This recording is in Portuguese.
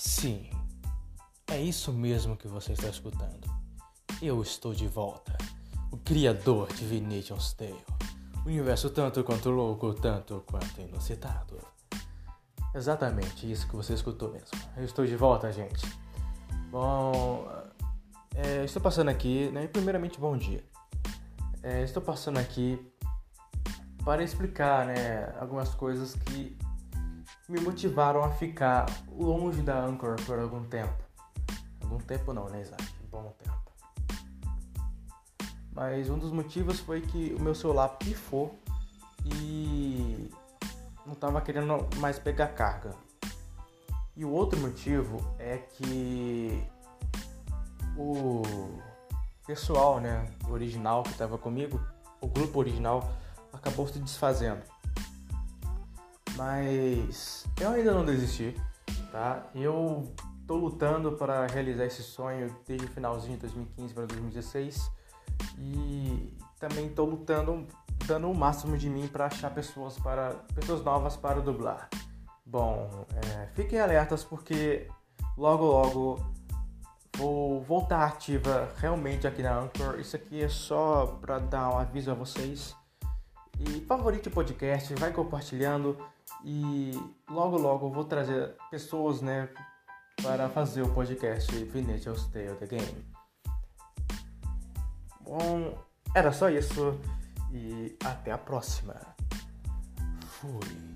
Sim, é isso mesmo que você está escutando. Eu estou de volta, o criador de Venetian's Tale. Universo tanto quanto louco, tanto quanto inusitado. Exatamente isso que você escutou mesmo. Eu estou de volta, gente. Bom, é, estou passando aqui, né? Primeiramente, bom dia. É, estou passando aqui para explicar, né, algumas coisas que me motivaram a ficar longe da Anchor por algum tempo. Algum tempo não, né, Isaac? Bom tempo. Mas um dos motivos foi que o meu celular pifou e não estava querendo mais pegar carga. E o outro motivo é que o pessoal, né, original que estava comigo, o grupo original, acabou se desfazendo. Mas eu ainda não desisti, tá? Eu tô lutando para realizar esse sonho desde o finalzinho de 2015 para 2016 e também tô lutando, dando o máximo de mim para achar pessoas para pessoas novas para dublar. Bom, é, fiquem alertas porque logo logo vou voltar ativa realmente aqui na Anchor. Isso aqui é só para dar um aviso a vocês. E favorite o podcast, vai compartilhando e logo logo eu vou trazer pessoas, né, para fazer o podcast Venetia's Tale The Game. Bom, era só isso e até a próxima. Fui.